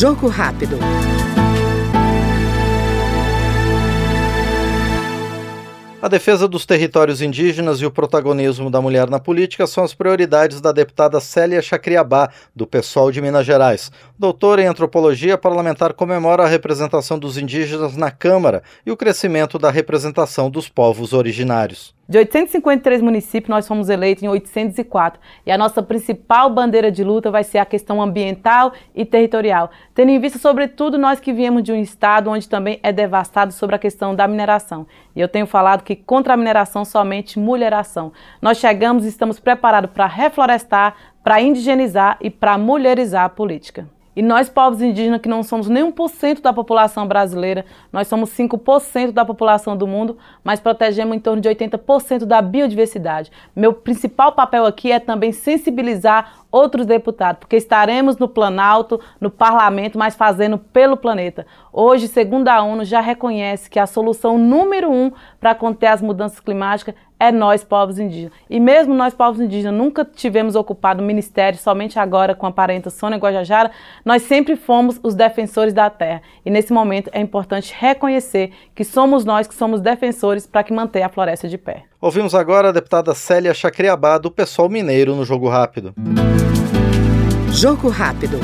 Jogo rápido. A defesa dos territórios indígenas e o protagonismo da mulher na política são as prioridades da deputada Célia Chacriabá, do PSOL de Minas Gerais. Doutora em antropologia, parlamentar comemora a representação dos indígenas na Câmara e o crescimento da representação dos povos originários. De 853 municípios, nós fomos eleitos em 804. E a nossa principal bandeira de luta vai ser a questão ambiental e territorial, tendo em vista, sobretudo, nós que viemos de um estado onde também é devastado sobre a questão da mineração. E eu tenho falado que contra a mineração, somente mulheração. Nós chegamos e estamos preparados para reflorestar, para indigenizar e para mulherizar a política. E nós, povos indígenas, que não somos nem 1% da população brasileira, nós somos 5% da população do mundo, mas protegemos em torno de 80% da biodiversidade. Meu principal papel aqui é também sensibilizar outros deputados, porque estaremos no Planalto, no Parlamento, mas fazendo pelo planeta. Hoje, segundo a ONU, já reconhece que a solução número um para conter as mudanças climáticas é nós, povos indígenas. E mesmo nós, povos indígenas, nunca tivemos ocupado o ministério, somente agora com a parenta Sônia Guajajara, nós sempre fomos os defensores da terra. E nesse momento é importante reconhecer que somos nós que somos defensores para que manter a floresta de pé. Ouvimos agora a deputada Célia Chacriabá, do Pessoal Mineiro, no Jogo Rápido. Jogo Rápido.